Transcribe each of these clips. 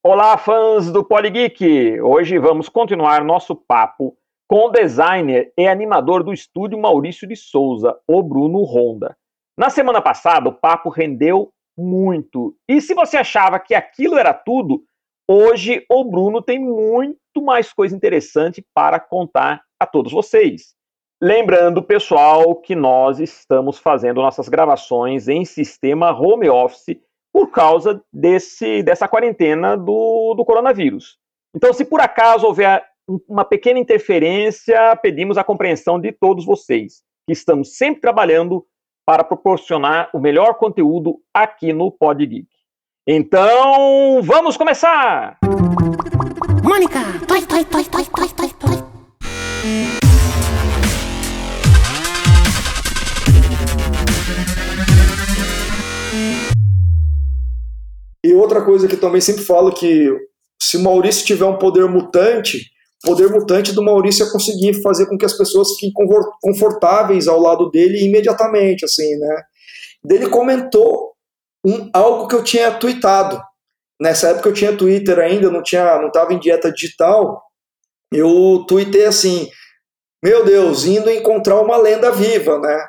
Olá, fãs do Polygeek! Hoje vamos continuar nosso papo com o designer e animador do estúdio Maurício de Souza, o Bruno Ronda. Na semana passada, o papo rendeu muito. E se você achava que aquilo era tudo, hoje o Bruno tem muito mais coisa interessante para contar a todos vocês. Lembrando, pessoal, que nós estamos fazendo nossas gravações em sistema home office por causa desse, dessa quarentena do, do coronavírus. Então, se por acaso houver uma pequena interferência, pedimos a compreensão de todos vocês, que estamos sempre trabalhando para proporcionar o melhor conteúdo aqui no Pod. Então, vamos começar! Mônica! Toi, toi, toi, toi, toi, toi, toi. E outra coisa que também sempre falo que se o Maurício tiver um poder mutante, o poder mutante do Maurício é conseguir fazer com que as pessoas fiquem confortáveis ao lado dele imediatamente, assim, né? Ele comentou um, algo que eu tinha tweetado. Nessa época eu tinha Twitter ainda, não tinha, não estava em dieta digital. Eu tuitei assim: Meu Deus, indo encontrar uma lenda viva, né?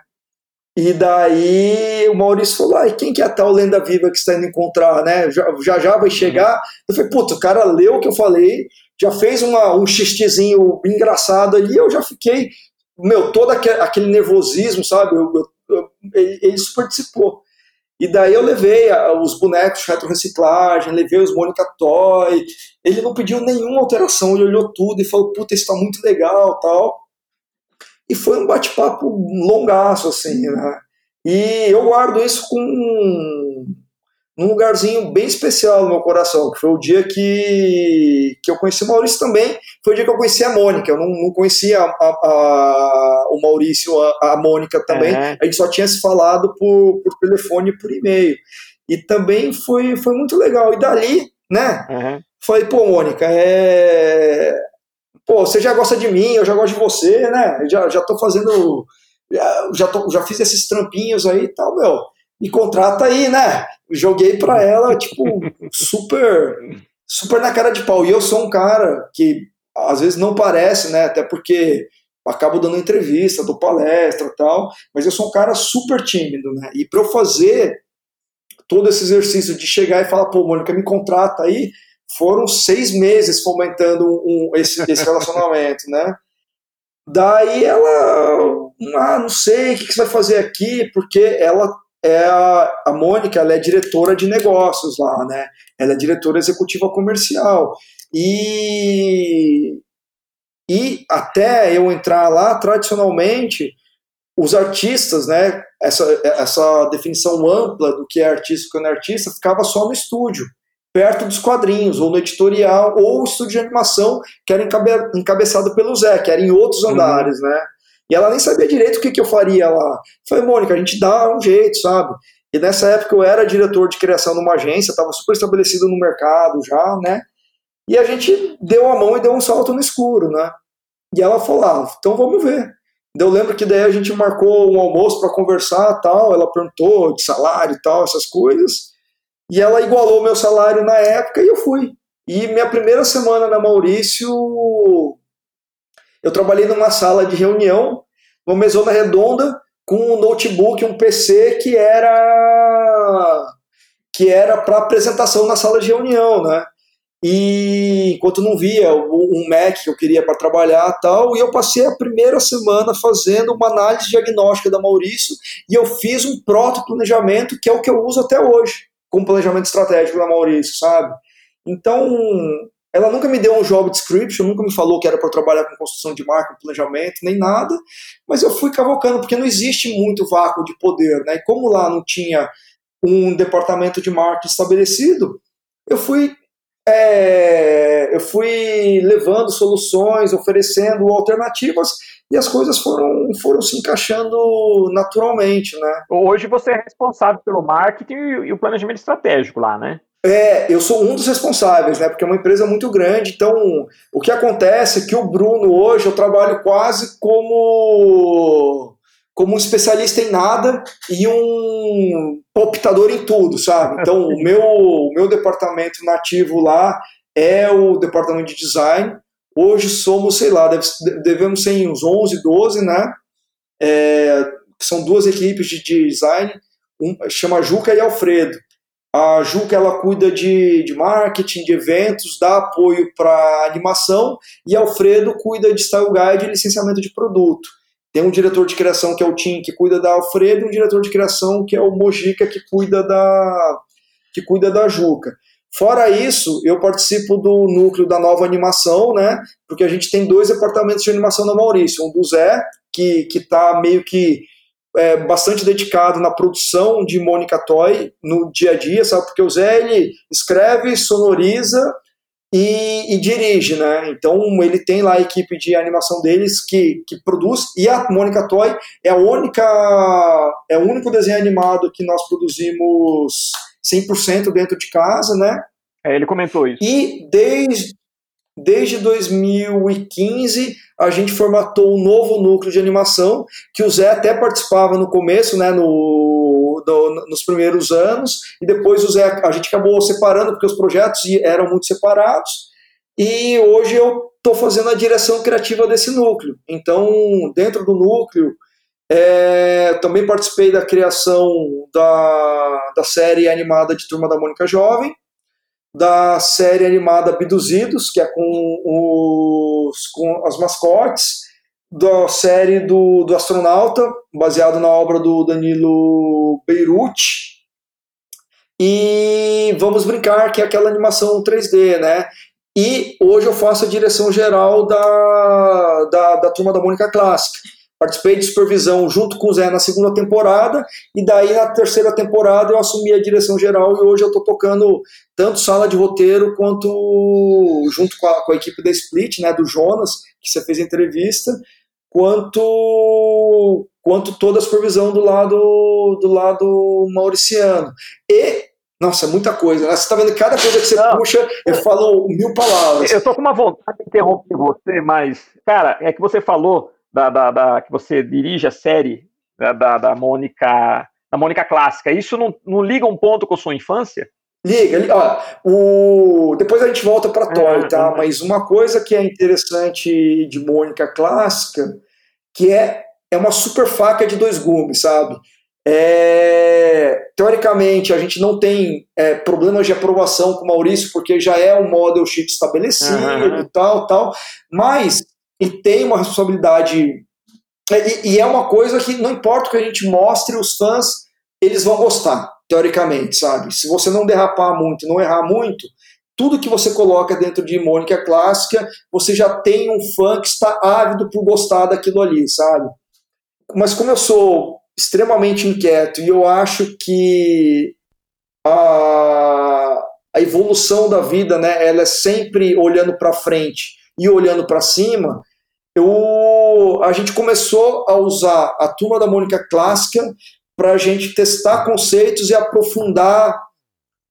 E daí o Maurício falou: ah, quem que é a tal lenda viva que está indo encontrar, né? Já já, já vai chegar. Eu falei: puta, o cara leu o que eu falei, já fez uma, um xistezinho engraçado ali, eu já fiquei, meu, todo aquele, nervosismo, sabe? Eu, eu, ele, participou. E daí eu levei os bonecos de retrociclagem, levei os Mônica Toy. Ele não pediu nenhuma alteração, ele olhou tudo e falou: puta, isso tá muito legal tal. E foi um bate-papo longaço, assim, né? E eu guardo isso com num lugarzinho bem especial no meu coração, que foi o dia que, que eu conheci o Maurício também, foi o dia que eu conheci a Mônica, eu não, não conhecia a, a, a, o Maurício, a, a Mônica também, uhum. a gente só tinha se falado por, por telefone e por e-mail. E também foi, foi muito legal. E dali, né, uhum. falei, pô, Mônica, é pô, você já gosta de mim, eu já gosto de você, né? Já, já tô fazendo. Já, tô, já fiz esses trampinhos aí e tal, meu. Me contrata aí, né? Joguei pra ela, tipo, super. Super na cara de pau. E eu sou um cara que às vezes não parece, né? Até porque acabo dando entrevista, dou palestra e tal, mas eu sou um cara super tímido, né? E para eu fazer todo esse exercício de chegar e falar, pô, Mônica, me contrata aí, foram seis meses fomentando um, esse, esse relacionamento, né? Daí ela, ah, não sei, o que, você vai fazer aqui? Porque ela é a, a Mônica, ela é diretora de negócios lá, né? Ela é diretora executiva comercial. E, e até eu entrar lá, tradicionalmente, os artistas, né? Essa, essa definição ampla do que é artista e o que não é artista, ficava só no estúdio perto dos quadrinhos, ou no editorial, ou o estúdio de animação, que era encabe encabeçado pelo Zé, que era em outros uhum. andares, né? E ela nem sabia direito o que, que eu faria lá. Falei, Mônica, a gente dá um jeito, sabe? E nessa época eu era diretor de criação numa agência, estava super estabelecido no mercado já, né? E a gente deu a mão e deu um salto no escuro, né? E ela falou, ah, então vamos ver. Eu lembro que daí a gente marcou um almoço para conversar tal, ela perguntou de salário e tal, essas coisas. E ela igualou meu salário na época e eu fui. E minha primeira semana na Maurício, eu trabalhei numa sala de reunião, numa mesona redonda, com um notebook, um PC que era que era para apresentação na sala de reunião, né? E enquanto não via um Mac que eu queria para trabalhar tal, e eu passei a primeira semana fazendo uma análise diagnóstica da Maurício e eu fiz um proto planejamento que é o que eu uso até hoje com planejamento estratégico da Maurício, sabe? Então, ela nunca me deu um job description, nunca me falou que era para trabalhar com construção de marca, planejamento, nem nada, mas eu fui cavocando, porque não existe muito vácuo de poder, né? E como lá não tinha um departamento de marketing estabelecido, eu fui é, eu fui levando soluções, oferecendo alternativas e as coisas foram, foram se encaixando naturalmente, né? Hoje você é responsável pelo marketing e o planejamento estratégico lá, né? É, eu sou um dos responsáveis, né? Porque é uma empresa muito grande. Então, o que acontece é que o Bruno hoje eu trabalho quase como como um especialista em nada e um optador em tudo, sabe? Então, o meu, o meu departamento nativo lá é o departamento de design. Hoje somos, sei lá, deve, devemos ser uns 11, 12, né? É, são duas equipes de design, um, chama Juca e Alfredo. A Juca ela cuida de, de marketing, de eventos, dá apoio para animação e Alfredo cuida de style guide e licenciamento de produto. Tem um diretor de criação que é o Tim, que cuida da Alfredo, e um diretor de criação que é o Mojica, que cuida da que cuida da Juca. Fora isso, eu participo do núcleo da nova animação, né? Porque a gente tem dois departamentos de animação na Maurício, um do Zé, que que está meio que é, bastante dedicado na produção de Mônica Toy no dia a dia, sabe? Porque o Zé ele escreve, sonoriza e, e, dirige, né? Então ele tem lá a equipe de animação deles que, que produz e a Mônica Toy é a única é o único desenho animado que nós produzimos 100% dentro de casa, né? É, ele comentou isso. E desde desde 2015 a gente formatou um novo núcleo de animação que o Zé até participava no começo, né? No nos primeiros anos, e depois o Zé, a gente acabou separando, porque os projetos eram muito separados, e hoje eu estou fazendo a direção criativa desse núcleo. Então, dentro do núcleo, é, também participei da criação da, da série animada de Turma da Mônica Jovem, da série animada Abduzidos, que é com, os, com as mascotes, da série do, do astronauta, baseado na obra do Danilo Beirute. E vamos brincar que é aquela animação 3D, né? E hoje eu faço a direção geral da, da, da turma da Mônica Clássica. Participei de supervisão junto com o Zé na segunda temporada, e daí na terceira temporada eu assumi a direção geral e hoje eu estou tocando tanto sala de roteiro quanto junto com a, com a equipe da Split, né, do Jonas, que você fez a entrevista, quanto quanto toda a supervisão do lado do lado mauriciano. E nossa, muita coisa. Né? Você está vendo cada coisa que você Não, puxa, eu falo mil palavras. Eu tô com uma vontade de interromper você, mas, cara, é que você falou da, da, da que você dirige a série da, da, da Mônica, da Mônica clássica. Isso não, não liga um ponto com a sua infância? Liga, liga. Ó, o... Depois a gente volta para Toy, tá? Mas uma coisa que é interessante de Mônica clássica, que é, é uma super faca de dois gumes, sabe? É... Teoricamente, a gente não tem é, problemas de aprovação com o Maurício, porque já é um model sheet estabelecido uhum. e tal, tal. Mas, e tem uma responsabilidade. É, e, e é uma coisa que não importa o que a gente mostre, os fãs, eles vão gostar teoricamente, sabe? Se você não derrapar muito, não errar muito, tudo que você coloca dentro de Mônica clássica, você já tem um fã que está ávido por gostar daquilo ali, sabe? Mas como eu sou extremamente inquieto e eu acho que a, a evolução da vida, né, ela é sempre olhando para frente e olhando para cima, eu, a gente começou a usar a turma da Mônica clássica para a gente testar conceitos e aprofundar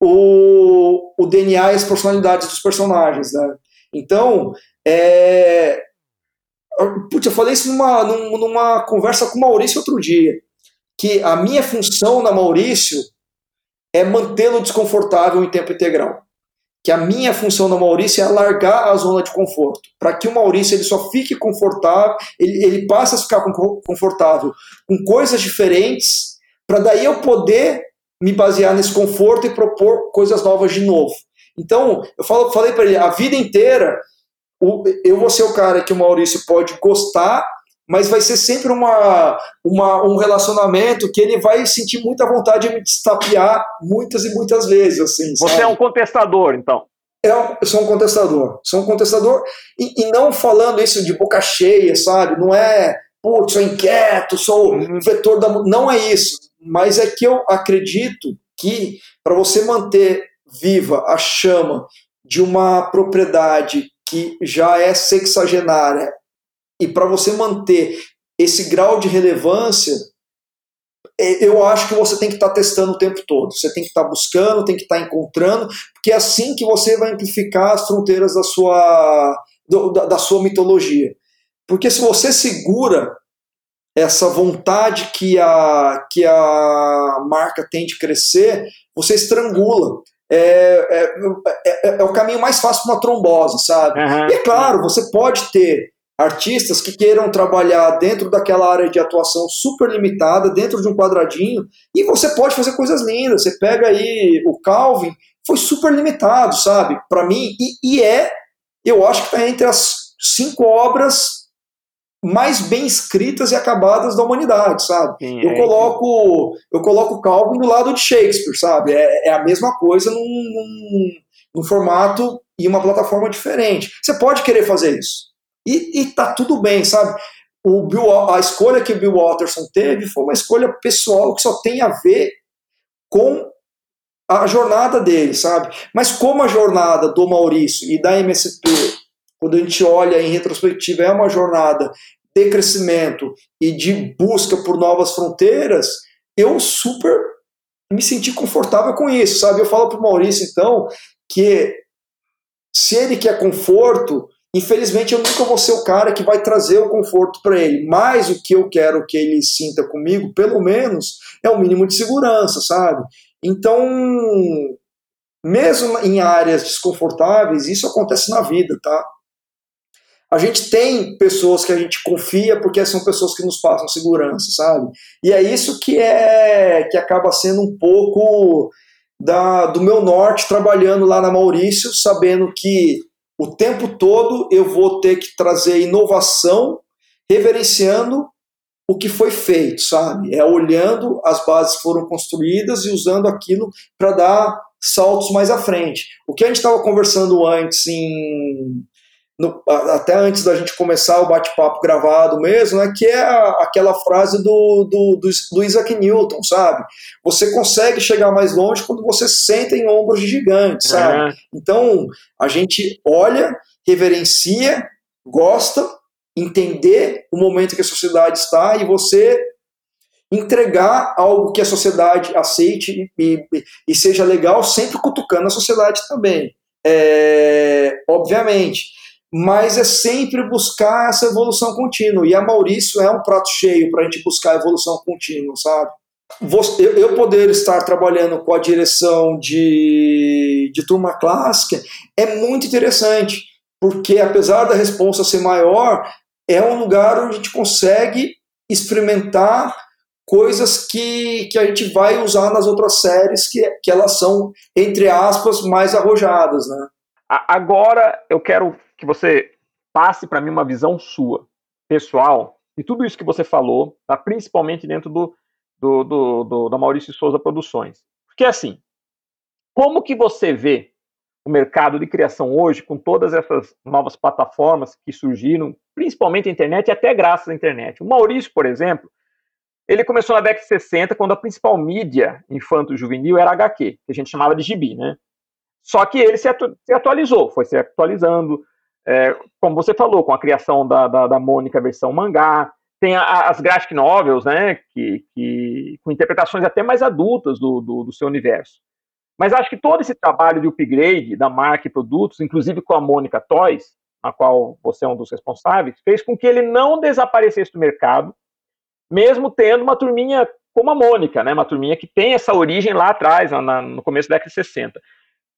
o, o DNA e as personalidades dos personagens. Né? Então, é, Putz, eu falei isso numa, numa conversa com o Maurício outro dia, que a minha função na Maurício é mantê-lo desconfortável em tempo integral. Que a minha função na Maurício é alargar a zona de conforto, para que o Maurício ele só fique confortável, ele, ele passe a ficar confortável com coisas diferentes para daí eu poder me basear nesse conforto e propor coisas novas de novo. Então, eu falo, falei para ele, a vida inteira, o, eu vou ser o cara que o Maurício pode gostar, mas vai ser sempre uma, uma, um relacionamento que ele vai sentir muita vontade de me destapear muitas e muitas vezes. Assim, Você sabe? é um contestador, então. É, eu sou um contestador. Sou um contestador, e, e não falando isso de boca cheia, sabe? Não é, putz, sou inquieto, sou uhum. vetor da. Não é isso mas é que eu acredito que para você manter viva a chama de uma propriedade que já é sexagenária e para você manter esse grau de relevância, é, eu acho que você tem que estar tá testando o tempo todo. Você tem que estar tá buscando, tem que estar tá encontrando, porque é assim que você vai amplificar as fronteiras da sua, da, da sua mitologia. Porque se você segura essa vontade que a, que a marca tem de crescer, você estrangula. É, é, é, é o caminho mais fácil para uma trombose, sabe? Uhum. E é claro, você pode ter artistas que queiram trabalhar dentro daquela área de atuação super limitada, dentro de um quadradinho, e você pode fazer coisas lindas. Você pega aí o Calvin, foi super limitado, sabe? Para mim, e, e, é, eu acho que está entre as cinco obras mais bem escritas e acabadas da humanidade, sabe? Sim, eu é, coloco eu coloco Calvin do lado de Shakespeare, sabe? É, é a mesma coisa num, num, num formato e uma plataforma diferente. Você pode querer fazer isso. E, e tá tudo bem, sabe? O Bill, a escolha que o Bill Watterson teve foi uma escolha pessoal que só tem a ver com a jornada dele, sabe? Mas como a jornada do Maurício e da MSP, quando a gente olha em retrospectiva, é uma jornada de crescimento e de busca por novas fronteiras, eu super me senti confortável com isso, sabe? Eu falo para o Maurício, então, que se ele quer conforto, Infelizmente, eu nunca vou ser o cara que vai trazer o conforto para ele, mas o que eu quero que ele sinta comigo, pelo menos, é o mínimo de segurança, sabe? Então, mesmo em áreas desconfortáveis, isso acontece na vida, tá? A gente tem pessoas que a gente confia porque são pessoas que nos passam segurança, sabe? E é isso que é que acaba sendo um pouco da, do meu norte trabalhando lá na Maurício, sabendo que o tempo todo eu vou ter que trazer inovação, reverenciando o que foi feito, sabe? É olhando as bases que foram construídas e usando aquilo para dar saltos mais à frente. O que a gente estava conversando antes em no, até antes da gente começar o bate-papo gravado mesmo, né, que é a, aquela frase do, do, do, do, Isaac Newton, sabe? Você consegue chegar mais longe quando você senta em ombros de gigantes, sabe? Então, a gente olha, reverencia, gosta, entender o momento que a sociedade está e você entregar algo que a sociedade aceite e, e, e seja legal, sempre cutucando a sociedade também. É, obviamente mas é sempre buscar essa evolução contínua. E a Maurício é um prato cheio para a gente buscar evolução contínua, sabe? Eu poder estar trabalhando com a direção de, de turma clássica é muito interessante, porque apesar da resposta ser maior, é um lugar onde a gente consegue experimentar coisas que, que a gente vai usar nas outras séries, que, que elas são, entre aspas, mais arrojadas, né? Agora eu quero que você passe para mim uma visão sua, pessoal, de tudo isso que você falou, tá? principalmente dentro do, do, do, do, da Maurício Souza Produções. Porque assim, como que você vê o mercado de criação hoje, com todas essas novas plataformas que surgiram, principalmente a internet e até graças à internet? O Maurício, por exemplo, ele começou na década de 60, quando a principal mídia infanto-juvenil era HQ, que a gente chamava de gibi, né? Só que ele se, atu se atualizou, foi se atualizando, é, como você falou, com a criação da, da, da Mônica versão mangá, tem a, as graphic novels, né, que, que, com interpretações até mais adultas do, do, do, seu universo. Mas acho que todo esse trabalho de upgrade da marca e produtos, inclusive com a Mônica Toys, na qual você é um dos responsáveis, fez com que ele não desaparecesse do mercado, mesmo tendo uma turminha como a Mônica, né, uma turminha que tem essa origem lá atrás, na, no começo da década de 60.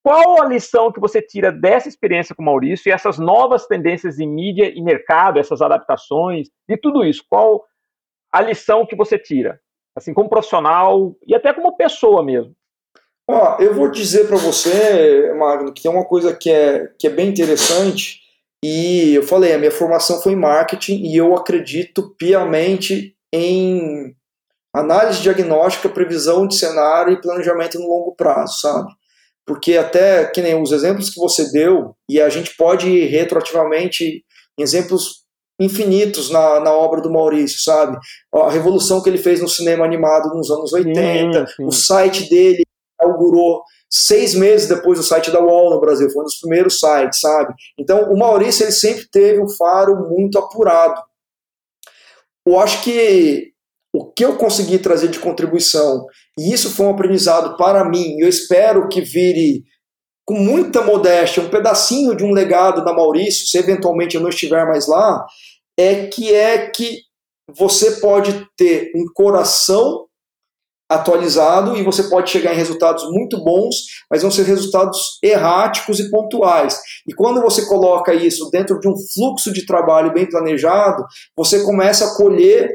Qual a lição que você tira dessa experiência com o Maurício e essas novas tendências em mídia e mercado, essas adaptações, de tudo isso? Qual a lição que você tira? Assim, como profissional e até como pessoa mesmo. Eu vou dizer para você, Magno, que tem uma coisa que é, que é bem interessante. E eu falei, a minha formação foi em marketing e eu acredito piamente em análise diagnóstica, previsão de cenário e planejamento no longo prazo, sabe? Porque até que nem os exemplos que você deu, e a gente pode ir retroativamente em exemplos infinitos na, na obra do Maurício, sabe? A revolução que ele fez no cinema animado nos anos 80, sim, sim. o site dele inaugurou seis meses depois do site da UOL no Brasil, foi um dos primeiros sites, sabe? Então, o Maurício ele sempre teve um faro muito apurado. Eu acho que o que eu consegui trazer de contribuição, e isso foi um aprendizado para mim, eu espero que vire com muita modéstia um pedacinho de um legado da Maurício, se eventualmente eu não estiver mais lá, é que é que você pode ter um coração atualizado e você pode chegar em resultados muito bons, mas vão ser resultados erráticos e pontuais. E quando você coloca isso dentro de um fluxo de trabalho bem planejado, você começa a colher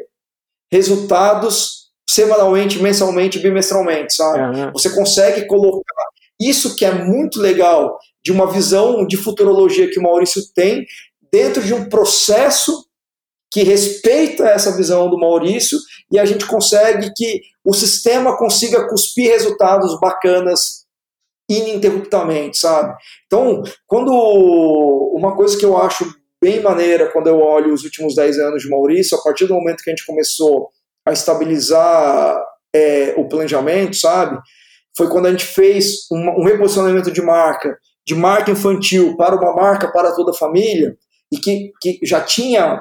resultados semanalmente, mensalmente, bimestralmente, sabe? Uhum. Você consegue colocar isso que é muito legal de uma visão de futurologia que o Maurício tem dentro de um processo que respeita essa visão do Maurício e a gente consegue que o sistema consiga cuspir resultados bacanas ininterruptamente, sabe? Então, quando uma coisa que eu acho bem maneira quando eu olho os últimos 10 anos de Maurício, a partir do momento que a gente começou a estabilizar é, o planejamento, sabe? Foi quando a gente fez um, um reposicionamento de marca, de marca infantil para uma marca para toda a família, e que, que já tinha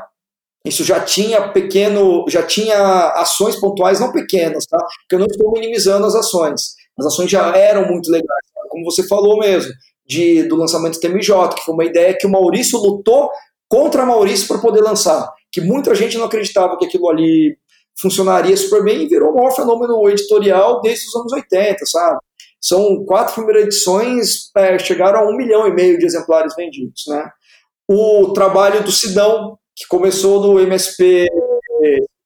isso já tinha pequeno, já tinha ações pontuais não pequenas, tá? Porque eu não estou minimizando as ações. As ações já eram muito legais, como você falou mesmo, de, do lançamento do TMJ, que foi uma ideia que o Maurício lutou contra Maurício para poder lançar, que muita gente não acreditava que aquilo ali funcionaria super bem e virou o maior fenômeno editorial desde os anos 80, sabe? São quatro primeiras edições, é, chegaram a um milhão e meio de exemplares vendidos, né? O trabalho do Sidão, que começou no MSP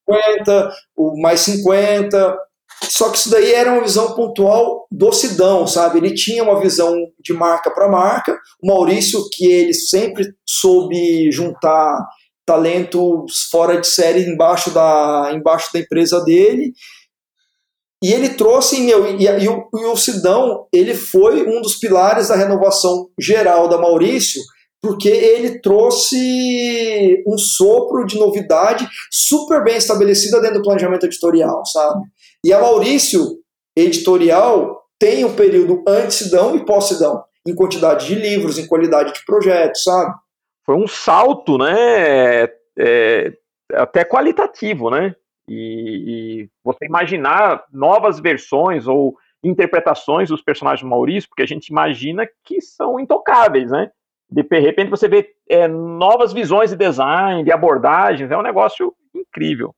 50, o mais 50, só que isso daí era uma visão pontual do Sidão, sabe? Ele tinha uma visão de marca para marca. O Maurício, que ele sempre soube juntar talentos fora de série embaixo da, embaixo da empresa dele. E ele trouxe, meu, e, e, e o Sidão, ele foi um dos pilares da renovação geral da Maurício, porque ele trouxe um sopro de novidade super bem estabelecida dentro do planejamento editorial, sabe? E a Maurício Editorial tem um período antes-sidão e pós-sidão, em quantidade de livros, em qualidade de projetos, sabe? Foi um salto, né? É, até qualitativo, né? E, e, você imaginar novas versões ou interpretações dos personagens do Maurício, porque a gente imagina que são intocáveis, né? de repente você vê é, novas visões de design, de abordagens, é um negócio incrível.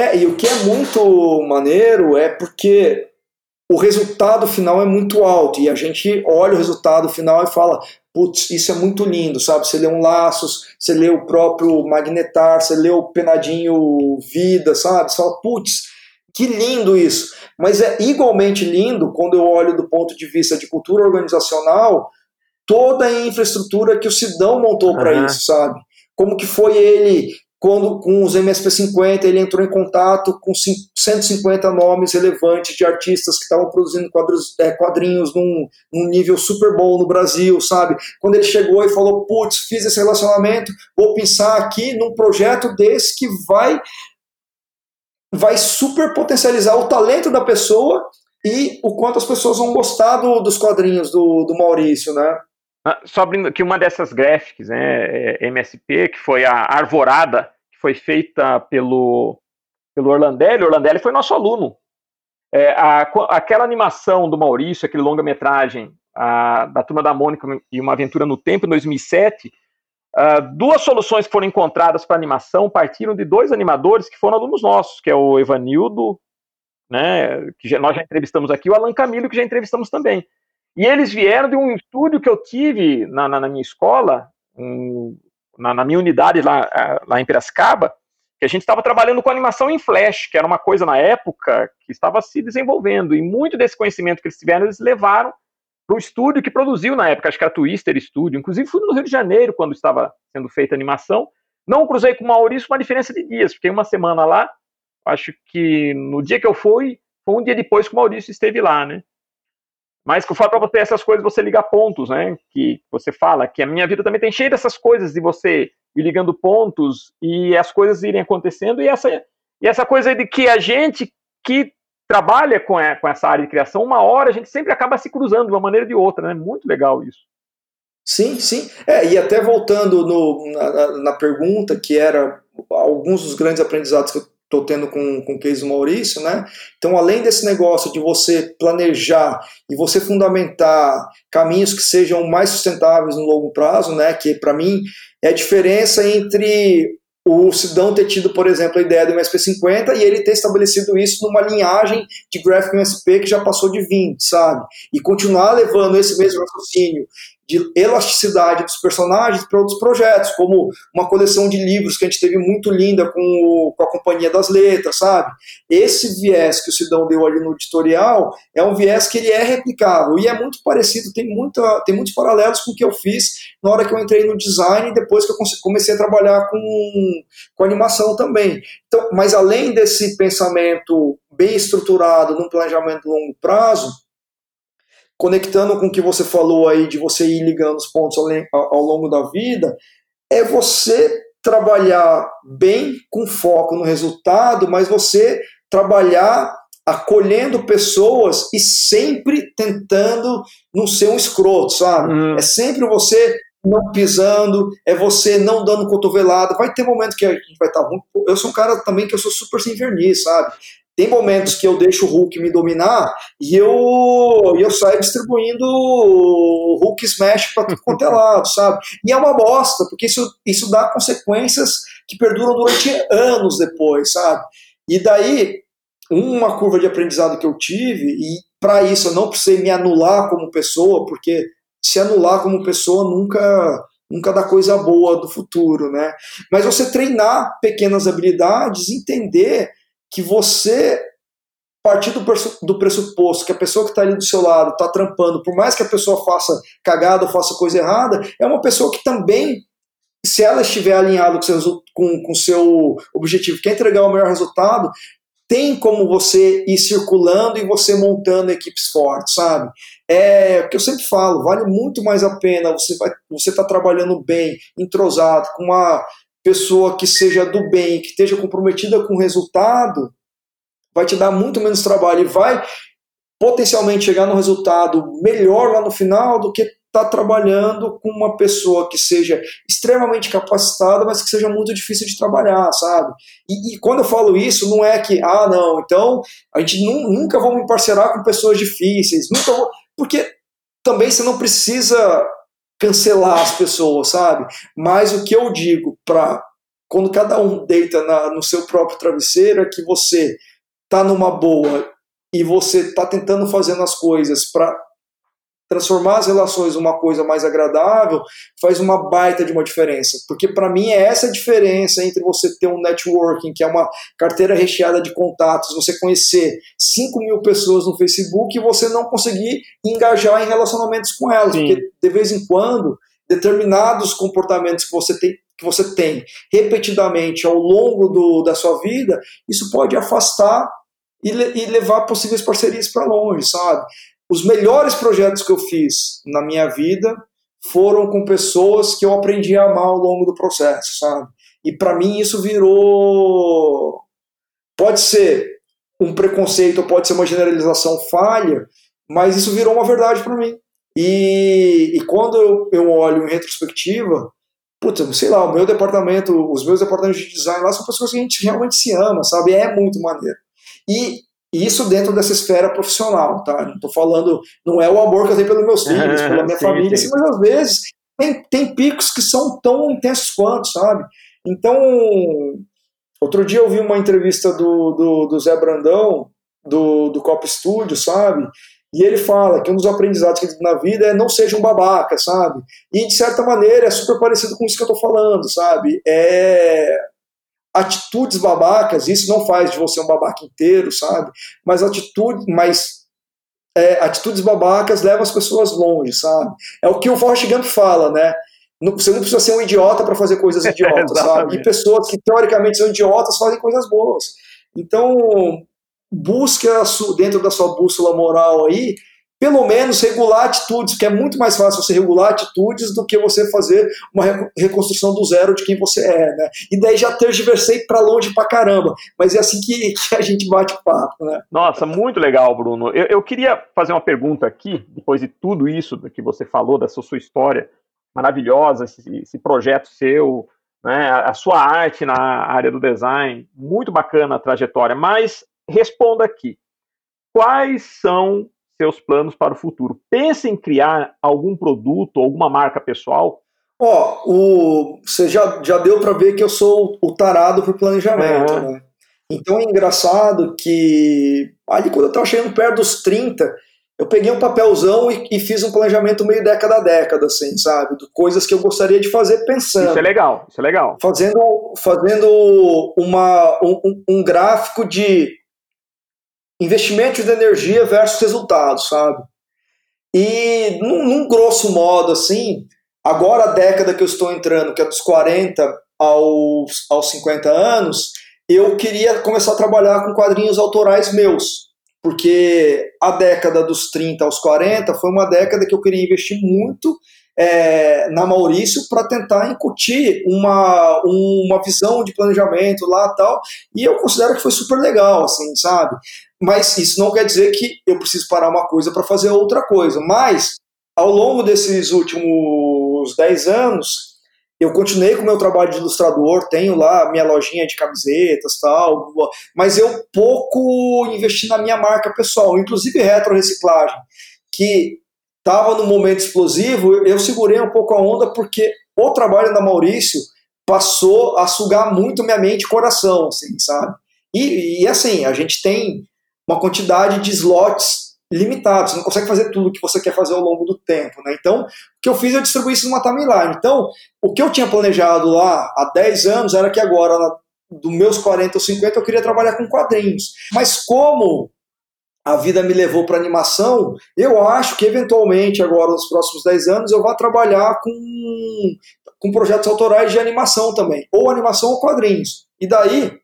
É, e o que é muito maneiro é porque o resultado final é muito alto e a gente olha o resultado final e fala, putz, isso é muito lindo, sabe? Você lê um Laços, você lê o próprio Magnetar, você lê o Penadinho Vida, sabe? Você fala, putz, que lindo isso. Mas é igualmente lindo quando eu olho do ponto de vista de cultura organizacional toda a infraestrutura que o Sidão montou para uhum. isso, sabe? Como que foi ele quando com os MSP50 ele entrou em contato com 150 nomes relevantes de artistas que estavam produzindo quadros, é, quadrinhos num, num, nível super bom no Brasil, sabe? Quando ele chegou e falou, putz, fiz esse relacionamento, vou pensar aqui num projeto desse que vai vai super potencializar o talento da pessoa e o quanto as pessoas vão gostar do, dos quadrinhos do, do Maurício, né? Ah, só abrindo que uma dessas graphics, né, é, MSP, que foi a Arvorada, que foi feita pelo, pelo Orlandelli, o Orlandelli foi nosso aluno. É, a, aquela animação do Maurício, aquele longa-metragem da Turma da Mônica e Uma Aventura no Tempo, em 2007, uh, duas soluções que foram encontradas para animação partiram de dois animadores que foram alunos nossos, que é o Evanildo, né, que já, nós já entrevistamos aqui, o Alan Camilo, que já entrevistamos também. E eles vieram de um estúdio que eu tive na, na, na minha escola, um, na, na, minha unidade lá, lá em Piracicaba, que a gente estava trabalhando com animação em flash, que era uma coisa na época que estava se desenvolvendo. E muito desse conhecimento que eles tiveram, eles levaram para o estúdio que produziu na época, acho que era Twister Studio. Inclusive, fui no Rio de Janeiro quando estava sendo feita a animação. Não cruzei com o Maurício uma diferença de dias, fiquei uma semana lá. Acho que no dia que eu fui, foi um dia depois que o Maurício esteve lá, né? Mas que eu falo para você essas coisas, você liga pontos, né? Que você fala que a minha vida também tem cheio dessas coisas de você ir ligando pontos e as coisas irem acontecendo e essa e essa coisa de que a gente que trabalha com, a, com essa área de criação, uma hora a gente sempre acaba se cruzando de uma maneira ou de outra, né? Muito legal isso. Sim, sim. É, e até voltando no, na, na pergunta, que era alguns dos grandes aprendizados que eu estou tendo com, com o case Maurício, né? Então, além desse negócio de você planejar e você fundamentar caminhos que sejam mais sustentáveis no longo prazo, né? Que para mim é a diferença entre o Sidão ter tido, por exemplo, a ideia do MSP50 e ele ter estabelecido isso numa linhagem de Graphic MSP que já passou de 20, sabe? E continuar levando esse mesmo raciocínio de elasticidade dos personagens para outros projetos, como uma coleção de livros que a gente teve muito linda com, o, com a Companhia das Letras, sabe? Esse viés que o Sidão deu ali no editorial é um viés que ele é replicável e é muito parecido, tem, muita, tem muitos paralelos com o que eu fiz na hora que eu entrei no design e depois que eu comecei a trabalhar com, com animação também. Então, mas além desse pensamento bem estruturado num planejamento longo prazo, conectando com o que você falou aí de você ir ligando os pontos ao, ao longo da vida, é você trabalhar bem com foco no resultado, mas você trabalhar acolhendo pessoas e sempre tentando não ser um escroto, sabe? Hum. É sempre você não pisando, é você não dando cotovelada. Vai ter momento que a gente vai estar tá ruim. Eu sou um cara também que eu sou super sem verniz, sabe? Tem momentos que eu deixo o Hulk me dominar e eu, eu saio distribuindo Hulk Smash para tudo quanto é lado, sabe? E é uma bosta, porque isso, isso dá consequências que perduram durante anos depois, sabe? E daí, uma curva de aprendizado que eu tive, e para isso eu não precisei me anular como pessoa, porque se anular como pessoa nunca nunca dá coisa boa do futuro, né? Mas você treinar pequenas habilidades, entender que você partir do pressuposto que a pessoa que está ali do seu lado está trampando, por mais que a pessoa faça cagada ou faça coisa errada, é uma pessoa que também, se ela estiver alinhada com o com, com seu objetivo, quer entregar o melhor resultado, tem como você ir circulando e você montando equipes fortes, sabe? É o que eu sempre falo, vale muito mais a pena você vai, você tá trabalhando bem, entrosado, com uma pessoa que seja do bem, que esteja comprometida com o resultado, vai te dar muito menos trabalho e vai potencialmente chegar no resultado melhor lá no final do que estar tá trabalhando com uma pessoa que seja extremamente capacitada, mas que seja muito difícil de trabalhar, sabe? E, e quando eu falo isso, não é que, ah, não, então a gente nunca vamos me parcerar com pessoas difíceis, nunca vou, porque também você não precisa cancelar as pessoas, sabe? Mas o que eu digo para quando cada um deita na, no seu próprio travesseiro é que você tá numa boa e você tá tentando fazendo as coisas para transformar as relações uma coisa mais agradável, faz uma baita de uma diferença. Porque para mim é essa a diferença entre você ter um networking, que é uma carteira recheada de contatos, você conhecer 5 mil pessoas no Facebook e você não conseguir engajar em relacionamentos com elas. Sim. Porque de vez em quando, determinados comportamentos que você tem que você tem repetidamente ao longo do, da sua vida, isso pode afastar e, e levar possíveis parcerias para longe, sabe? Os melhores projetos que eu fiz na minha vida foram com pessoas que eu aprendi a amar ao longo do processo, sabe? E para mim isso virou. Pode ser um preconceito, pode ser uma generalização falha, mas isso virou uma verdade para mim. E, e quando eu, eu olho em retrospectiva, puta, sei lá, o meu departamento, os meus departamentos de design lá são pessoas que a gente realmente se ama, sabe? É muito maneiro. E isso dentro dessa esfera profissional, tá? Não tô falando, não é o amor que eu tenho pelos meus filhos, pela minha sim, família, sim. mas às vezes tem, tem picos que são tão intensos quanto, sabe? Então, outro dia eu vi uma entrevista do, do, do Zé Brandão, do, do Cop Studio, sabe? E ele fala que um dos aprendizados que ele tem na vida é não seja um babaca, sabe? E de certa maneira é super parecido com isso que eu tô falando, sabe? É atitudes babacas, isso não faz de você um babaca inteiro, sabe? Mas atitude, mas é, atitudes babacas levam as pessoas longe, sabe? É o que o Forrest Gump fala, né? Você não precisa ser um idiota para fazer coisas idiotas, sabe? E pessoas que teoricamente são idiotas fazem coisas boas. Então, busca dentro da sua bússola moral aí pelo menos regular atitudes, porque é muito mais fácil você regular atitudes do que você fazer uma reconstrução do zero de quem você é, né? E daí já tergiversei para longe pra caramba, mas é assim que, que a gente bate papo, né? Nossa, muito legal, Bruno. Eu, eu, queria fazer uma pergunta aqui, depois de tudo isso que você falou, dessa sua história maravilhosa, esse, esse projeto seu, né, a sua arte na área do design, muito bacana a trajetória, mas responda aqui. Quais são seus planos para o futuro. Pense em criar algum produto, alguma marca pessoal Ó, o, você já, já deu para ver que eu sou o tarado pro planejamento, uhum. né? Então é engraçado que ali quando eu tava chegando perto dos 30, eu peguei um papelzão e, e, fiz um planejamento meio década a década, assim, sabe? De coisas que eu gostaria de fazer pensando. Isso é legal, isso é legal. Fazendo, fazendo uma, um, um gráfico de investimento de energia versus resultados, sabe? E num, num, grosso modo, assim, agora a década que eu estou entrando, que é dos 40 aos, aos 50 anos, eu queria começar a trabalhar com quadrinhos autorais meus porque a década dos 30 aos 40 foi uma década que eu queria investir muito é, na Maurício para tentar incutir uma, uma visão de planejamento lá tal, e eu considero que foi super legal, assim, sabe? Mas isso não quer dizer que eu preciso parar uma coisa para fazer outra coisa, mas ao longo desses últimos 10 anos, eu continuei com o meu trabalho de ilustrador, tenho lá minha lojinha de camisetas tal, mas eu pouco investi na minha marca pessoal, inclusive retro reciclagem, que estava no momento explosivo, eu segurei um pouco a onda porque o trabalho da Maurício passou a sugar muito minha mente e coração, assim, sabe? E, e assim, a gente tem uma quantidade de slots limitado, você não consegue fazer tudo que você quer fazer ao longo do tempo, né? Então, o que eu fiz, eu distribuí isso numa timeline. Então, o que eu tinha planejado lá há 10 anos era que agora, dos meus 40 ou 50, eu queria trabalhar com quadrinhos. Mas como a vida me levou para animação, eu acho que eventualmente agora nos próximos 10 anos eu vou trabalhar com, com projetos autorais de animação também, ou animação ou quadrinhos. E daí,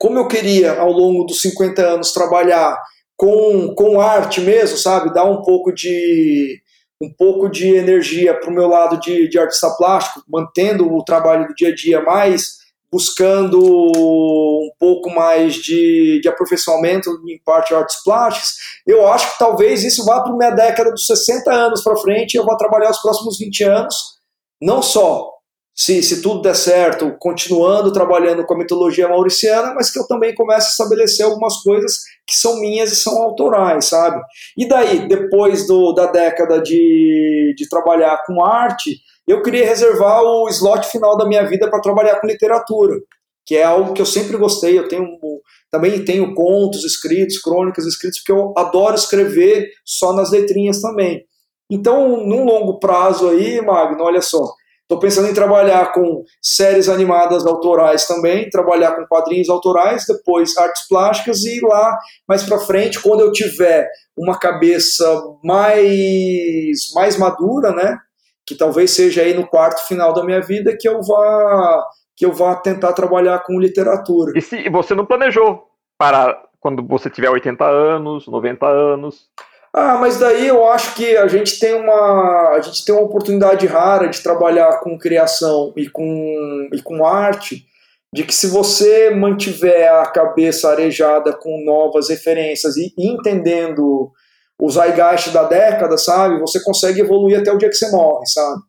como eu queria ao longo dos 50 anos trabalhar com, com arte mesmo, sabe? Dar um pouco de um pouco de energia para o meu lado de, de artista plástico, mantendo o trabalho do dia a dia, mais buscando um pouco mais de, de aperfeiçoamento em parte de artes plásticas, eu acho que talvez isso vá para minha década dos 60 anos para frente, eu vou trabalhar os próximos 20 anos, não só se, se tudo der certo, continuando trabalhando com a mitologia mauriciana, mas que eu também comece a estabelecer algumas coisas que são minhas e são autorais, sabe? E daí, depois do, da década de, de trabalhar com arte, eu queria reservar o slot final da minha vida para trabalhar com literatura, que é algo que eu sempre gostei. Eu tenho também tenho contos escritos, crônicas escritas, porque eu adoro escrever só nas letrinhas também. Então, num longo prazo aí, Magno, olha só, Estou pensando em trabalhar com séries animadas autorais também, trabalhar com quadrinhos autorais, depois artes plásticas e lá mais para frente, quando eu tiver uma cabeça mais mais madura, né, que talvez seja aí no quarto final da minha vida que eu vá que eu vá tentar trabalhar com literatura. E se você não planejou para quando você tiver 80 anos, 90 anos? Ah, mas daí eu acho que a gente tem uma a gente tem uma oportunidade rara de trabalhar com criação e com, e com arte, de que se você mantiver a cabeça arejada com novas referências e, entendendo o zeitgeist da década, sabe, você consegue evoluir até o dia que você morre, sabe?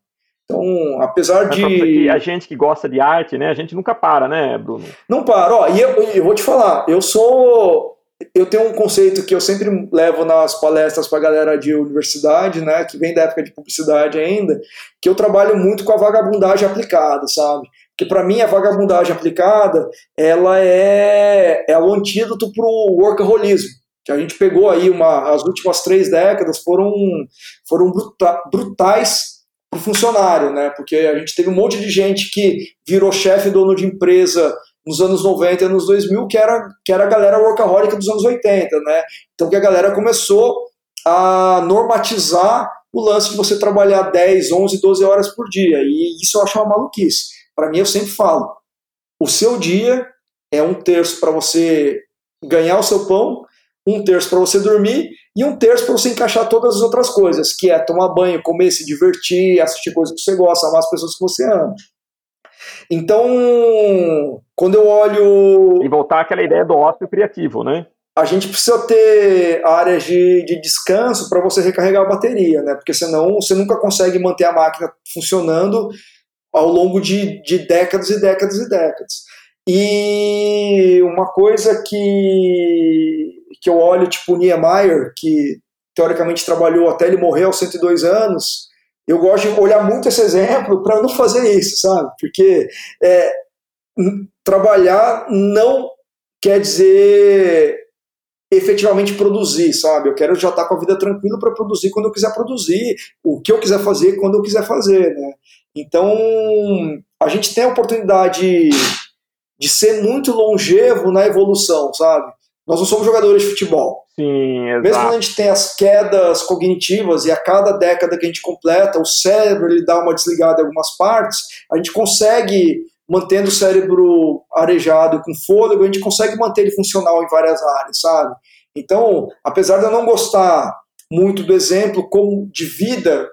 Então, apesar de. A gente que gosta de arte, né? A gente nunca para, né, Bruno? Não para. Ó, e eu, eu vou te falar, eu sou eu tenho um conceito que eu sempre levo nas palestras para a galera de universidade, né, que vem da época de publicidade ainda, que eu trabalho muito com a vagabundagem aplicada, sabe? Porque para mim a vagabundagem aplicada, ela é, é o antídoto para o workaholismo, que a gente pegou aí uma, as últimas três décadas foram, foram bruta, brutais para o funcionário, né? Porque a gente teve um monte de gente que virou chefe dono de empresa nos anos 90 e anos 2000, que era, que era a galera workaholic dos anos 80, né? Então que a galera começou a normatizar o lance de você trabalhar 10, 11, 12 horas por dia. E isso eu acho uma maluquice. Para mim, eu sempre falo: o seu dia é um terço para você ganhar o seu pão, um terço para você dormir e um terço para você encaixar todas as outras coisas, que é tomar banho, comer, se divertir, assistir coisas que você gosta, amar as pessoas que você ama. Então, quando eu olho. E voltar àquela ideia do ócio criativo, né? A gente precisa ter áreas de, de descanso para você recarregar a bateria, né? Porque senão você nunca consegue manter a máquina funcionando ao longo de, de décadas e décadas e décadas. E uma coisa que, que eu olho, tipo o Niemeyer, que teoricamente trabalhou até ele morrer aos 102 anos, eu gosto de olhar muito esse exemplo para não fazer isso, sabe? Porque é, trabalhar não quer dizer efetivamente produzir, sabe? Eu quero já estar com a vida tranquila para produzir quando eu quiser produzir, o que eu quiser fazer quando eu quiser fazer, né? Então, a gente tem a oportunidade de ser muito longevo na evolução, sabe? Nós não somos jogadores de futebol. Sim, exato. Mesmo quando a gente tem as quedas cognitivas e a cada década que a gente completa, o cérebro ele dá uma desligada em algumas partes, a gente consegue, mantendo o cérebro arejado com fôlego, a gente consegue manter ele funcional em várias áreas, sabe? Então, apesar de eu não gostar muito do exemplo como de vida,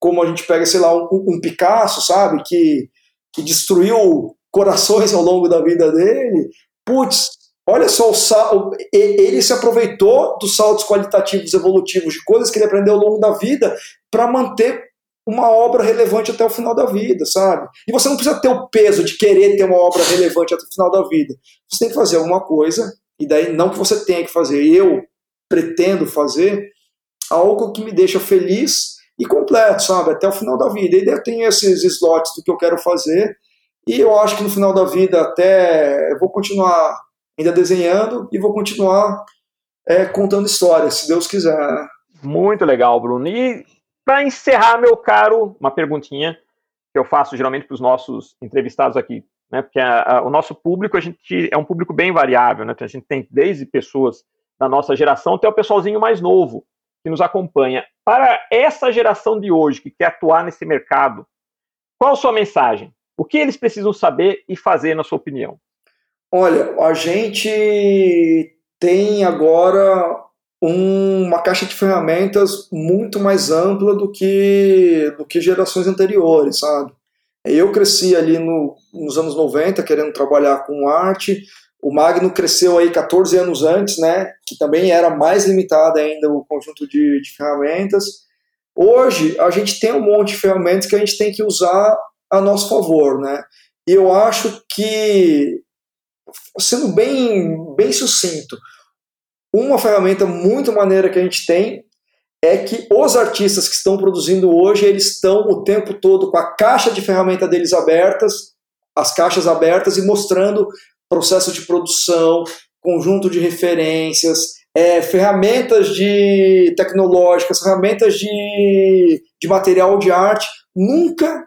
como a gente pega, sei lá, um, um Picasso, sabe, que, que destruiu corações ao longo da vida dele, putz, Olha só, o sal, ele se aproveitou dos saltos qualitativos evolutivos, de coisas que ele aprendeu ao longo da vida, para manter uma obra relevante até o final da vida, sabe? E você não precisa ter o peso de querer ter uma obra relevante até o final da vida. Você tem que fazer alguma coisa, e daí não que você tenha que fazer, eu pretendo fazer algo que me deixa feliz e completo, sabe? Até o final da vida. E daí eu tenho esses slots do que eu quero fazer, e eu acho que no final da vida até eu vou continuar ainda desenhando e vou continuar é, contando histórias, se Deus quiser. Muito legal, Bruno. E para encerrar, meu caro, uma perguntinha que eu faço geralmente para os nossos entrevistados aqui, né? Porque a, a, o nosso público a gente é um público bem variável, né? A gente tem desde pessoas da nossa geração até o pessoalzinho mais novo que nos acompanha. Para essa geração de hoje que quer atuar nesse mercado, qual a sua mensagem? O que eles precisam saber e fazer, na sua opinião? Olha, a gente tem agora um, uma caixa de ferramentas muito mais ampla do que, do que gerações anteriores, sabe? Eu cresci ali no, nos anos 90 querendo trabalhar com arte, o Magno cresceu aí 14 anos antes, né, que também era mais limitado ainda o conjunto de, de ferramentas. Hoje, a gente tem um monte de ferramentas que a gente tem que usar a nosso favor, né? E eu acho que sendo bem, bem sucinto, uma ferramenta muito maneira que a gente tem é que os artistas que estão produzindo hoje, eles estão o tempo todo com a caixa de ferramenta deles abertas, as caixas abertas e mostrando processo de produção, conjunto de referências, é, ferramentas de tecnológicas, ferramentas de, de material de arte. Nunca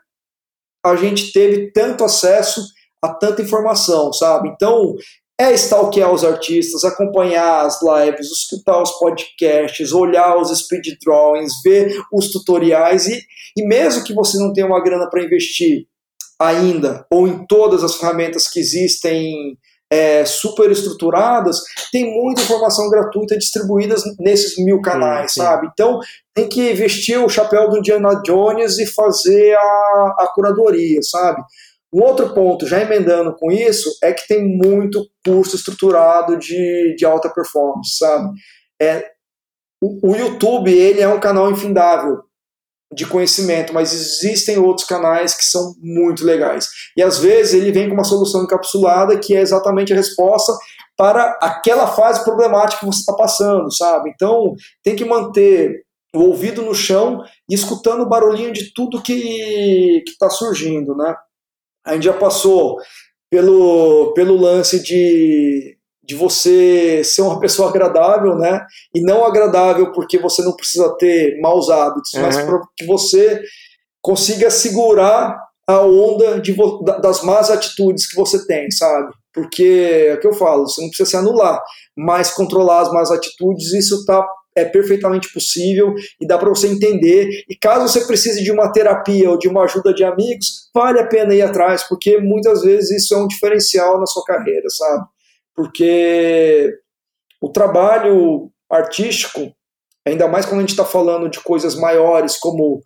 a gente teve tanto acesso a tanta informação, sabe? Então, é stalkear os artistas, acompanhar as lives, escutar os podcasts, olhar os speed drawings, ver os tutoriais e, e mesmo que você não tenha uma grana para investir ainda, ou em todas as ferramentas que existem é, super estruturadas, tem muita informação gratuita distribuída nesses mil canais, sim, sim. sabe? Então tem que vestir o chapéu do Indiana Jones e fazer a, a curadoria, sabe? Um outro ponto, já emendando com isso, é que tem muito curso estruturado de, de alta performance, sabe? É, o, o YouTube ele é um canal infindável de conhecimento, mas existem outros canais que são muito legais. E às vezes ele vem com uma solução encapsulada que é exatamente a resposta para aquela fase problemática que você está passando, sabe? Então tem que manter o ouvido no chão e escutando o barulhinho de tudo que está surgindo, né? A gente já passou pelo, pelo lance de, de você ser uma pessoa agradável, né? E não agradável porque você não precisa ter maus hábitos, uhum. mas para que você consiga segurar a onda de, das más atitudes que você tem, sabe? Porque é o que eu falo, você não precisa se anular, mas controlar as más atitudes, isso está é perfeitamente possível e dá para você entender. E caso você precise de uma terapia ou de uma ajuda de amigos, vale a pena ir atrás, porque muitas vezes isso é um diferencial na sua carreira, sabe? Porque o trabalho artístico, ainda mais quando a gente está falando de coisas maiores como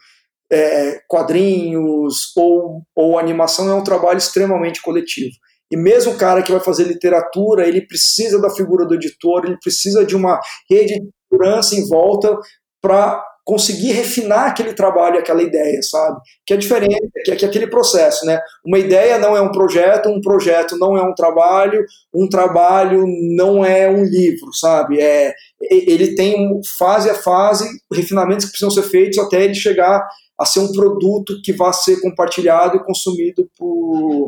é, quadrinhos ou, ou animação, é um trabalho extremamente coletivo. E mesmo o cara que vai fazer literatura, ele precisa da figura do editor, ele precisa de uma rede segurança em volta para conseguir refinar aquele trabalho, aquela ideia, sabe? Que é diferente, que é, que aquele processo, né? Uma ideia não é um projeto, um projeto não é um trabalho, um trabalho não é um livro, sabe? É, ele tem fase a fase, refinamentos que precisam ser feitos até ele chegar a ser um produto que vai ser compartilhado e consumido por,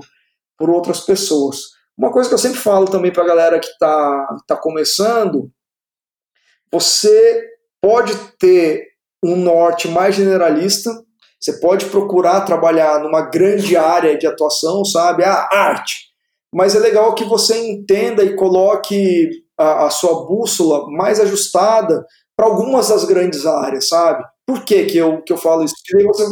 por outras pessoas. Uma coisa que eu sempre falo também para a galera que está tá começando, você pode ter um norte mais generalista. Você pode procurar trabalhar numa grande área de atuação, sabe? A ah, arte. Mas é legal que você entenda e coloque a, a sua bússola mais ajustada para algumas das grandes áreas, sabe? Por que, que, eu, que eu falo isso? Porque aí você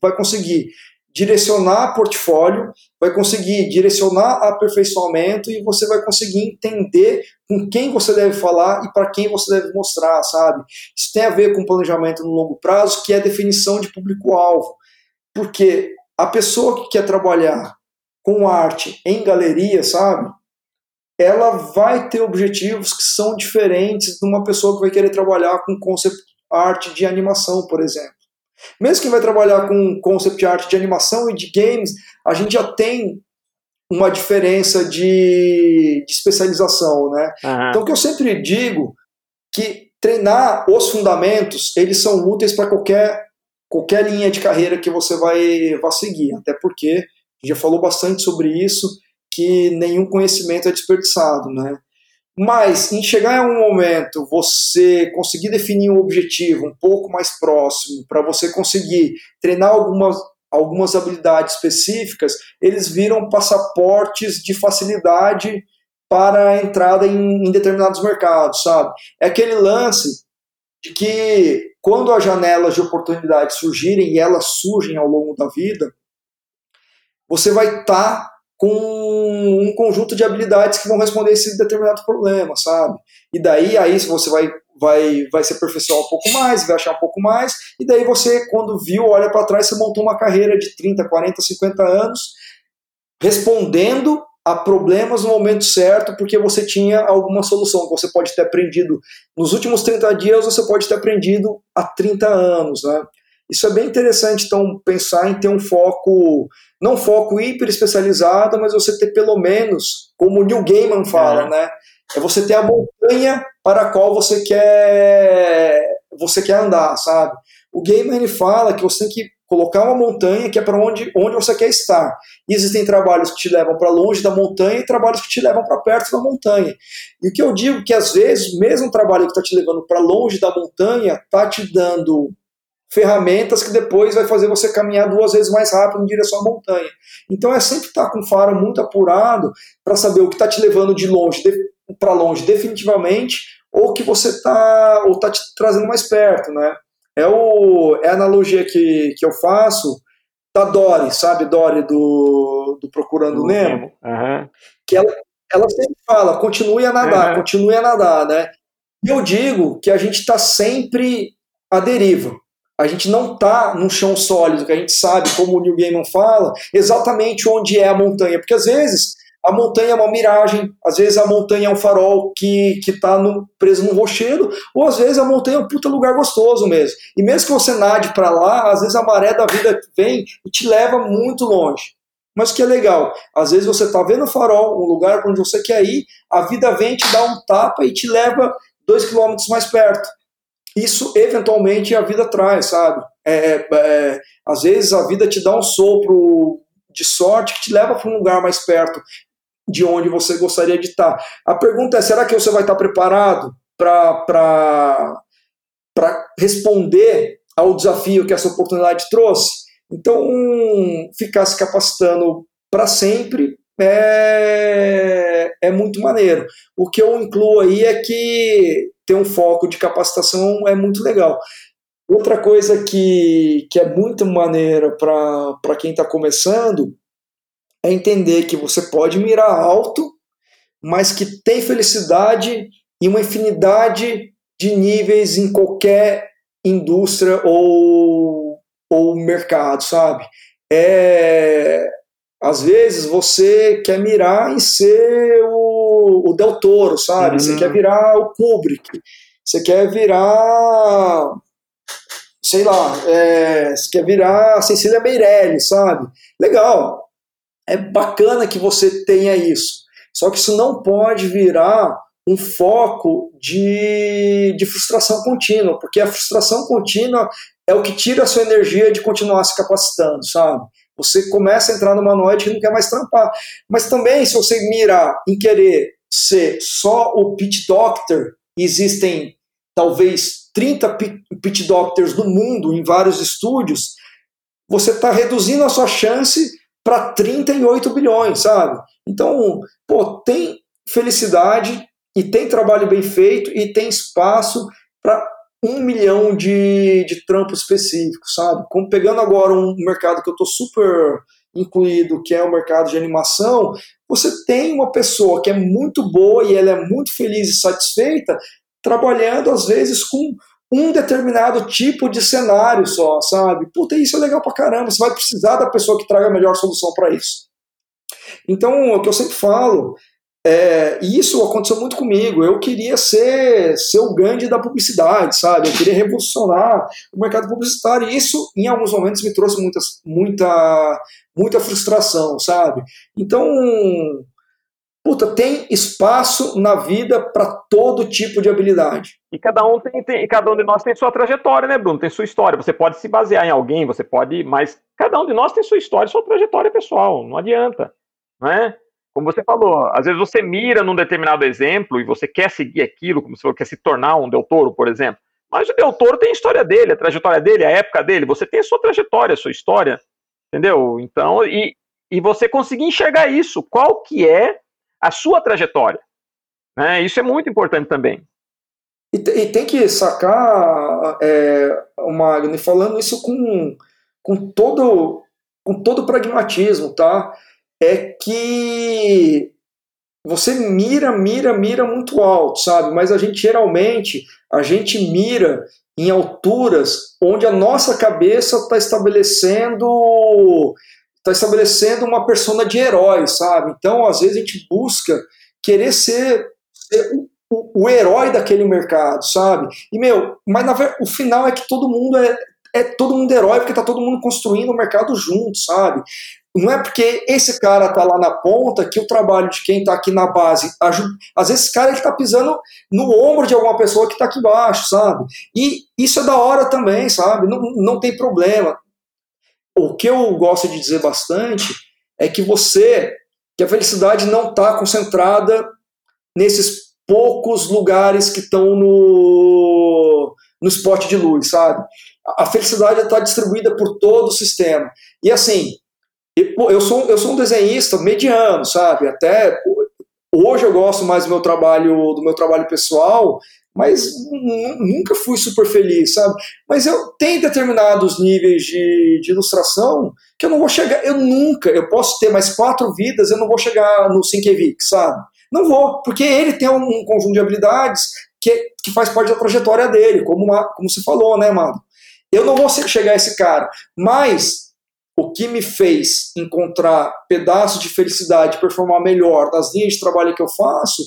vai conseguir direcionar portfólio, vai conseguir direcionar aperfeiçoamento e você vai conseguir entender com quem você deve falar e para quem você deve mostrar, sabe? Isso tem a ver com planejamento no longo prazo, que é a definição de público-alvo. Porque a pessoa que quer trabalhar com arte em galeria, sabe? Ela vai ter objetivos que são diferentes de uma pessoa que vai querer trabalhar com concept art de animação, por exemplo. Mesmo quem vai trabalhar com concept art de animação e de games, a gente já tem uma diferença de, de especialização, né? Uhum. Então, o que eu sempre digo que treinar os fundamentos, eles são úteis para qualquer, qualquer linha de carreira que você vai, vai seguir, até porque já falou bastante sobre isso, que nenhum conhecimento é desperdiçado, né? Mas em chegar a um momento, você conseguir definir um objetivo um pouco mais próximo, para você conseguir treinar algumas, algumas habilidades específicas, eles viram passaportes de facilidade para a entrada em, em determinados mercados, sabe? É aquele lance de que quando as janelas de oportunidade surgirem, e elas surgem ao longo da vida, você vai estar tá com um conjunto de habilidades que vão responder esse determinado problema, sabe? E daí aí você vai vai vai se aperfeiçoar um pouco mais, vai achar um pouco mais, e daí você quando viu, olha para trás, você montou uma carreira de 30, 40, 50 anos respondendo a problemas no momento certo, porque você tinha alguma solução que você pode ter aprendido nos últimos 30 dias, você pode ter aprendido há 30 anos, né? Isso é bem interessante, então, pensar em ter um foco, não foco hiper especializado, mas você ter pelo menos, como o Neil Gaiman fala, é. né? É você ter a montanha para a qual você quer, você quer andar, sabe? O Gaiman ele fala que você tem que colocar uma montanha que é para onde, onde você quer estar. E existem trabalhos que te levam para longe da montanha e trabalhos que te levam para perto da montanha. E o que eu digo que às vezes, mesmo o trabalho que está te levando para longe da montanha, está te dando ferramentas que depois vai fazer você caminhar duas vezes mais rápido em direção à montanha. Então é sempre estar com o faro muito apurado para saber o que está te levando de longe para longe definitivamente ou que você está ou tá te trazendo mais perto, né? É, o, é a analogia que, que eu faço da Dory, sabe, Dory do, do Procurando Nemo, uhum. que ela, ela sempre fala, continue a nadar, uhum. continue a nadar, né? E eu digo que a gente está sempre à deriva a gente não está num chão sólido, que a gente sabe, como o Neil Gaiman fala, exatamente onde é a montanha. Porque às vezes a montanha é uma miragem, às vezes a montanha é um farol que está preso num rochedo, ou às vezes a montanha é um puta lugar gostoso mesmo. E mesmo que você nade para lá, às vezes a maré da vida vem e te leva muito longe. Mas que é legal, às vezes você está vendo o farol, um lugar onde você quer ir, a vida vem, te dá um tapa e te leva dois quilômetros mais perto isso eventualmente a vida traz, sabe? É, é, é, às vezes a vida te dá um sopro de sorte que te leva para um lugar mais perto de onde você gostaria de estar. A pergunta é: será que você vai estar preparado para responder ao desafio que essa oportunidade trouxe? Então, ficar se capacitando para sempre é, é muito maneiro. O que eu incluo aí é que ter um foco de capacitação é muito legal. Outra coisa que, que é muito maneira para quem está começando é entender que você pode mirar alto, mas que tem felicidade e uma infinidade de níveis em qualquer indústria ou, ou mercado, sabe? É, às vezes você quer mirar em ser o, o Del Toro, sabe? Uhum. Você quer virar o Kubrick. Você quer virar sei lá, é, você quer virar Cecília Meirelles, sabe? Legal, é bacana que você tenha isso. Só que isso não pode virar um foco de, de frustração contínua, porque a frustração contínua é o que tira a sua energia de continuar se capacitando, sabe? Você começa a entrar numa noite que não quer mais trampar. Mas também, se você mirar em querer ser só o pit doctor, existem talvez 30 pit doctors no mundo, em vários estúdios, você está reduzindo a sua chance para 38 bilhões, sabe? Então, pô, tem felicidade e tem trabalho bem feito e tem espaço para um milhão de, de trampos específicos, sabe? Como pegando agora um mercado que eu estou super incluído, que é o mercado de animação, você tem uma pessoa que é muito boa e ela é muito feliz e satisfeita, trabalhando às vezes com um determinado tipo de cenário só, sabe? Puta, isso é legal pra caramba, você vai precisar da pessoa que traga a melhor solução para isso. Então, o que eu sempre falo é, isso aconteceu muito comigo. Eu queria ser, ser o Gandhi da publicidade, sabe? Eu queria revolucionar o mercado publicitário. E isso, em alguns momentos, me trouxe muita, muita, muita frustração, sabe? Então, puta, tem espaço na vida para todo tipo de habilidade. E cada um tem, tem, cada um de nós tem sua trajetória, né, Bruno? Tem sua história. Você pode se basear em alguém, você pode, mas cada um de nós tem sua história, sua trajetória pessoal. Não adianta, não é? Como você falou, às vezes você mira num determinado exemplo e você quer seguir aquilo, como se você quer se tornar um Del Toro, por exemplo. Mas o Del Toro tem a história dele, a trajetória dele, a época dele. Você tem a sua trajetória, a sua história, entendeu? Então, e, e você conseguir enxergar isso, qual que é a sua trajetória. Né? Isso é muito importante também. E, e tem que sacar, é, o Magno, falando isso com, com, todo, com todo pragmatismo, tá? É que você mira, mira, mira muito alto, sabe? Mas a gente geralmente a gente mira em alturas onde a nossa cabeça está estabelecendo está estabelecendo uma persona de herói, sabe? Então, às vezes a gente busca querer ser, ser o, o, herói daquele mercado, sabe? E meu, mas na, o final é que todo mundo é, é todo mundo herói porque tá todo mundo construindo o mercado junto, sabe? Não é porque esse cara tá lá na ponta que o trabalho de quem tá aqui na base ajuda. Às vezes esse cara ele tá pisando no ombro de alguma pessoa que tá aqui embaixo, sabe? E isso é da hora também, sabe? Não, não tem problema. O que eu gosto de dizer bastante é que você, que a felicidade não tá concentrada nesses poucos lugares que estão no, no spot de luz, sabe? A felicidade está distribuída por todo o sistema. E assim, eu sou, eu sou um desenhista mediano, sabe? Até hoje eu gosto mais do meu trabalho, do meu trabalho pessoal, mas nunca fui super feliz, sabe? Mas eu tenho determinados níveis de, de ilustração que eu não vou chegar, eu nunca, eu posso ter mais quatro vidas, eu não vou chegar no Sinkevik, sabe? Não vou, porque ele tem um, um conjunto de habilidades que, que faz parte da trajetória dele, como, como você falou, né, mano? Eu não vou chegar a esse cara, mas o que me fez encontrar pedaços de felicidade, performar melhor nas linhas de trabalho que eu faço,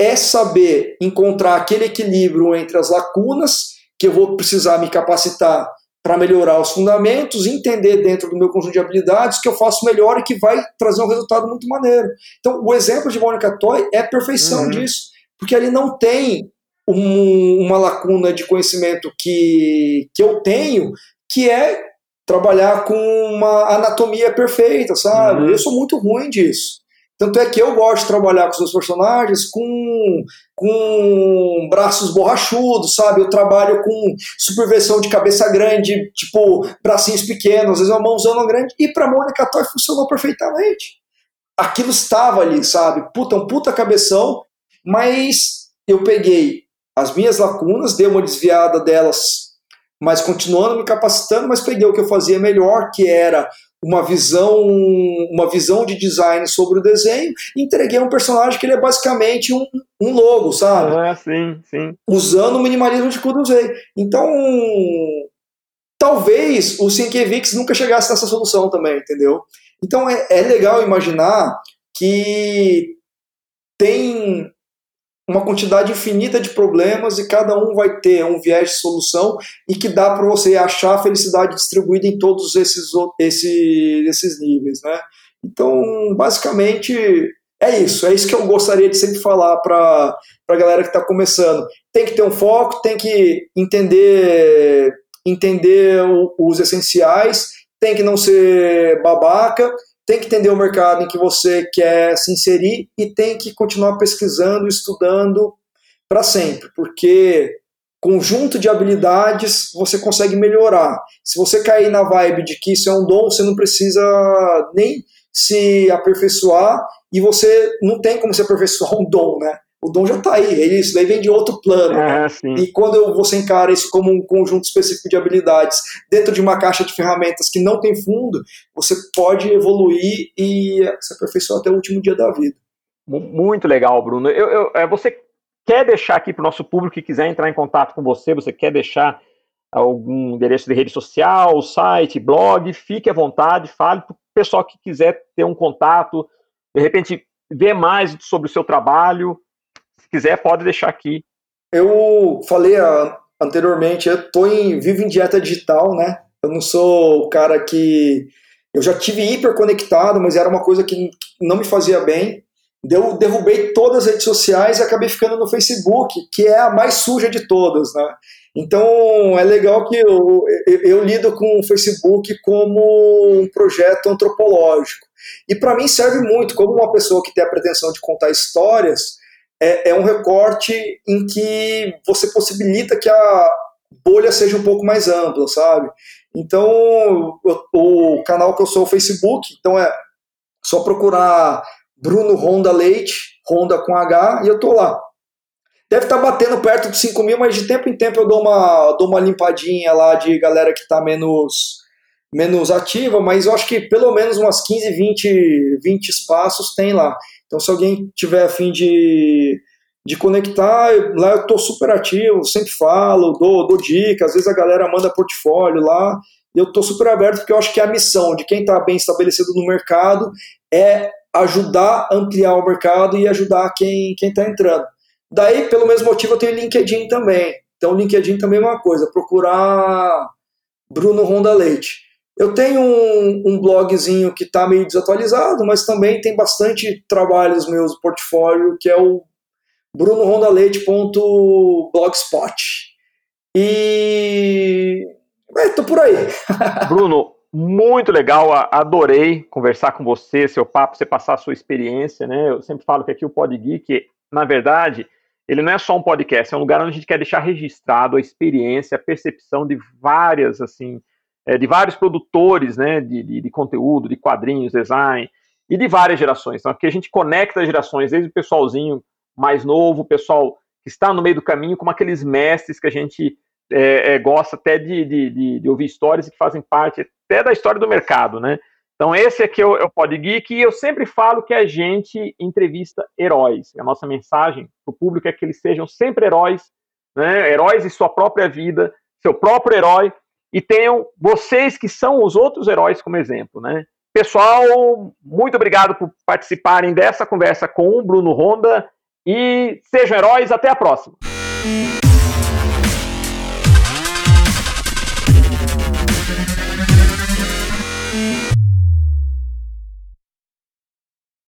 é saber encontrar aquele equilíbrio entre as lacunas que eu vou precisar me capacitar para melhorar os fundamentos, entender dentro do meu conjunto de habilidades que eu faço melhor e que vai trazer um resultado muito maneiro. Então, o exemplo de Mônica Toy é a perfeição uhum. disso, porque ele não tem um, uma lacuna de conhecimento que, que eu tenho, que é trabalhar com uma anatomia perfeita, sabe? Uhum. Eu sou muito ruim disso. Tanto é que eu gosto de trabalhar com os meus personagens com, com braços borrachudos, sabe? Eu trabalho com superversão de cabeça grande, tipo bracinhos pequenos, às vezes uma mãozona grande. E pra Mônica Toy funcionou perfeitamente. Aquilo estava ali, sabe? Puta, um puta cabeção, mas eu peguei as minhas lacunas, dei uma desviada delas mas continuando me capacitando, mas peguei o que eu fazia melhor, que era uma visão, uma visão de design sobre o desenho, e entreguei um personagem que ele é basicamente um, um logo, sabe? Ah, sim, sim. Usando o minimalismo de que usei. Então, talvez o Sinkevix nunca chegasse nessa solução também, entendeu? Então, é, é legal imaginar que tem uma quantidade infinita de problemas e cada um vai ter um viés de solução e que dá para você achar a felicidade distribuída em todos esses, esses, esses níveis, né? Então, basicamente, é isso. É isso que eu gostaria de sempre falar para a galera que está começando. Tem que ter um foco, tem que entender, entender os essenciais, tem que não ser babaca tem que entender o mercado em que você quer se inserir e tem que continuar pesquisando, estudando para sempre, porque conjunto de habilidades você consegue melhorar. Se você cair na vibe de que isso é um dom, você não precisa nem se aperfeiçoar e você não tem como se aperfeiçoar um dom, né? O dom já está aí, isso daí vem de outro plano. É, e quando você encara isso como um conjunto específico de habilidades dentro de uma caixa de ferramentas que não tem fundo, você pode evoluir e se aperfeiçoar até o último dia da vida. Muito legal, Bruno. Eu, eu, é, você quer deixar aqui para o nosso público que quiser entrar em contato com você, você quer deixar algum endereço de rede social, site, blog, fique à vontade, fale para o pessoal que quiser ter um contato, de repente ver mais sobre o seu trabalho, quiser, pode deixar aqui. Eu falei ah, anteriormente, eu tô em, vivo em dieta digital, né? Eu não sou o cara que. Eu já tive hiper conectado, mas era uma coisa que não me fazia bem. Eu derrubei todas as redes sociais e acabei ficando no Facebook, que é a mais suja de todas, né? Então é legal que eu, eu, eu lido com o Facebook como um projeto antropológico. E para mim serve muito, como uma pessoa que tem a pretensão de contar histórias, é, é um recorte em que você possibilita que a bolha seja um pouco mais ampla, sabe? Então, o, canal que eu sou é o Facebook, então é só procurar Bruno Honda Leite, Honda com H, e eu tô lá. Deve estar tá batendo perto de 5 mil, mas de tempo em tempo eu dou uma, dou uma limpadinha lá de galera que está menos, menos ativa, mas eu acho que pelo menos umas 15, 20, 20 espaços tem lá. Então, se alguém tiver a fim de, de conectar, lá eu estou super ativo, sempre falo, dou, dou dicas, às vezes a galera manda portfólio lá, e eu estou super aberto porque eu acho que a missão de quem está bem estabelecido no mercado é ajudar a ampliar o mercado e ajudar quem está entrando. Daí, pelo mesmo motivo, eu tenho LinkedIn também. Então, LinkedIn também é uma coisa, procurar Bruno Ronda Leite. Eu tenho um, um blogzinho que está meio desatualizado, mas também tem bastante trabalhos meus no portfólio, que é o brunorondaleite.blogspot. E. É, tô por aí. Bruno, muito legal, adorei conversar com você, seu papo, você passar a sua experiência, né? Eu sempre falo que aqui o Pod Geek, na verdade, ele não é só um podcast, é um lugar onde a gente quer deixar registrado a experiência, a percepção de várias, assim, é, de vários produtores né, de, de, de, conteúdo, de quadrinhos, design, e de várias gerações. Então, aqui a gente conecta as gerações, desde o pessoalzinho mais novo, o pessoal que está no meio do caminho, como aqueles mestres que a gente é, é, gosta até de, de, de, ouvir histórias e que fazem parte até da história do mercado, né? Então, esse aqui é o, é o Pod e eu sempre falo que a gente entrevista heróis. A nossa mensagem para o público é que eles sejam sempre heróis, né? heróis de sua própria vida, seu próprio herói, e tenham vocês que são os outros heróis como exemplo, né? Pessoal, muito obrigado por participarem dessa conversa com o Bruno Honda e sejam heróis, até a próxima.